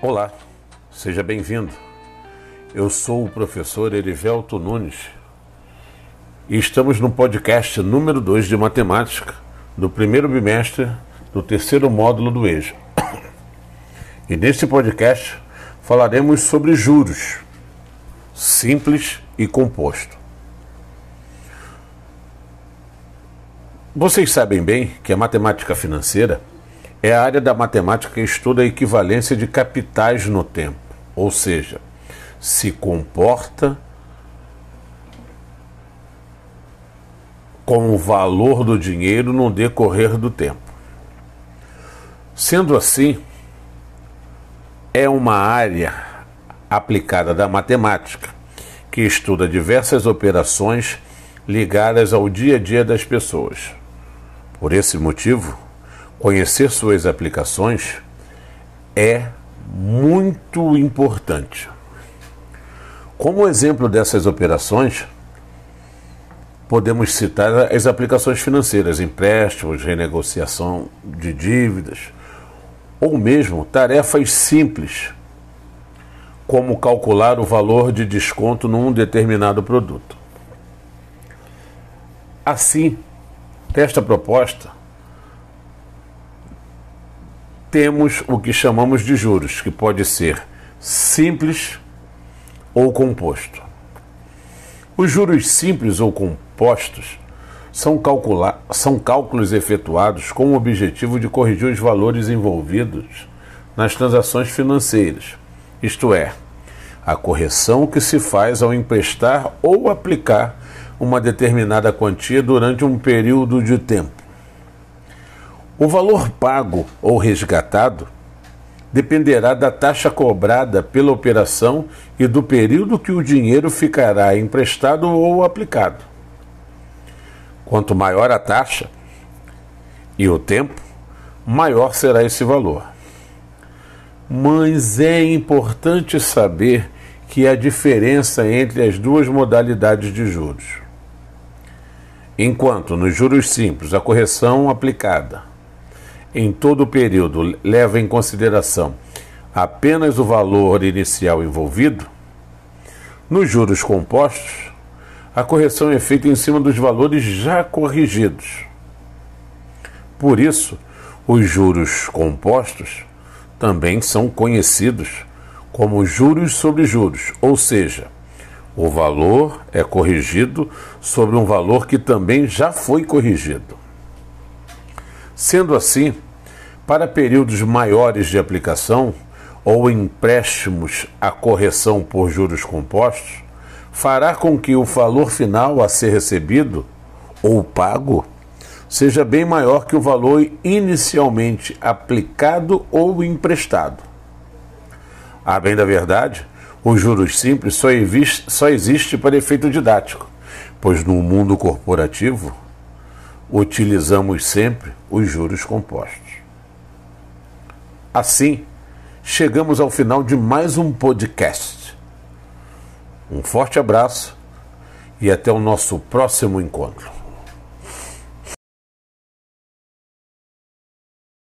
Olá, seja bem-vindo. Eu sou o professor Erivelto Nunes e estamos no podcast número 2 de matemática do primeiro bimestre do terceiro módulo do EJA. E neste podcast falaremos sobre juros, simples e composto. Vocês sabem bem que a matemática financeira é a área da matemática que estuda a equivalência de capitais no tempo, ou seja, se comporta com o valor do dinheiro no decorrer do tempo. Sendo assim, é uma área aplicada da matemática que estuda diversas operações ligadas ao dia a dia das pessoas. Por esse motivo, conhecer suas aplicações é muito importante. Como exemplo dessas operações, podemos citar as aplicações financeiras, empréstimos, renegociação de dívidas, ou mesmo tarefas simples, como calcular o valor de desconto num determinado produto. Assim, Desta proposta, temos o que chamamos de juros, que pode ser simples ou composto. Os juros simples ou compostos são, calcula são cálculos efetuados com o objetivo de corrigir os valores envolvidos nas transações financeiras, isto é, a correção que se faz ao emprestar ou aplicar uma determinada quantia durante um período de tempo. O valor pago ou resgatado dependerá da taxa cobrada pela operação e do período que o dinheiro ficará emprestado ou aplicado. Quanto maior a taxa e o tempo, maior será esse valor. Mas é importante saber que há diferença entre as duas modalidades de juros. Enquanto nos juros simples a correção aplicada em todo o período leva em consideração apenas o valor inicial envolvido, nos juros compostos a correção é feita em cima dos valores já corrigidos. Por isso, os juros compostos também são conhecidos como juros sobre juros, ou seja, o valor é corrigido sobre um valor que também já foi corrigido. Sendo assim, para períodos maiores de aplicação ou empréstimos a correção por juros compostos, fará com que o valor final a ser recebido ou pago seja bem maior que o valor inicialmente aplicado ou emprestado. A bem da verdade, os juros simples só, só existe para efeito didático, pois no mundo corporativo utilizamos sempre os juros compostos. Assim, chegamos ao final de mais um podcast. Um forte abraço e até o nosso próximo encontro.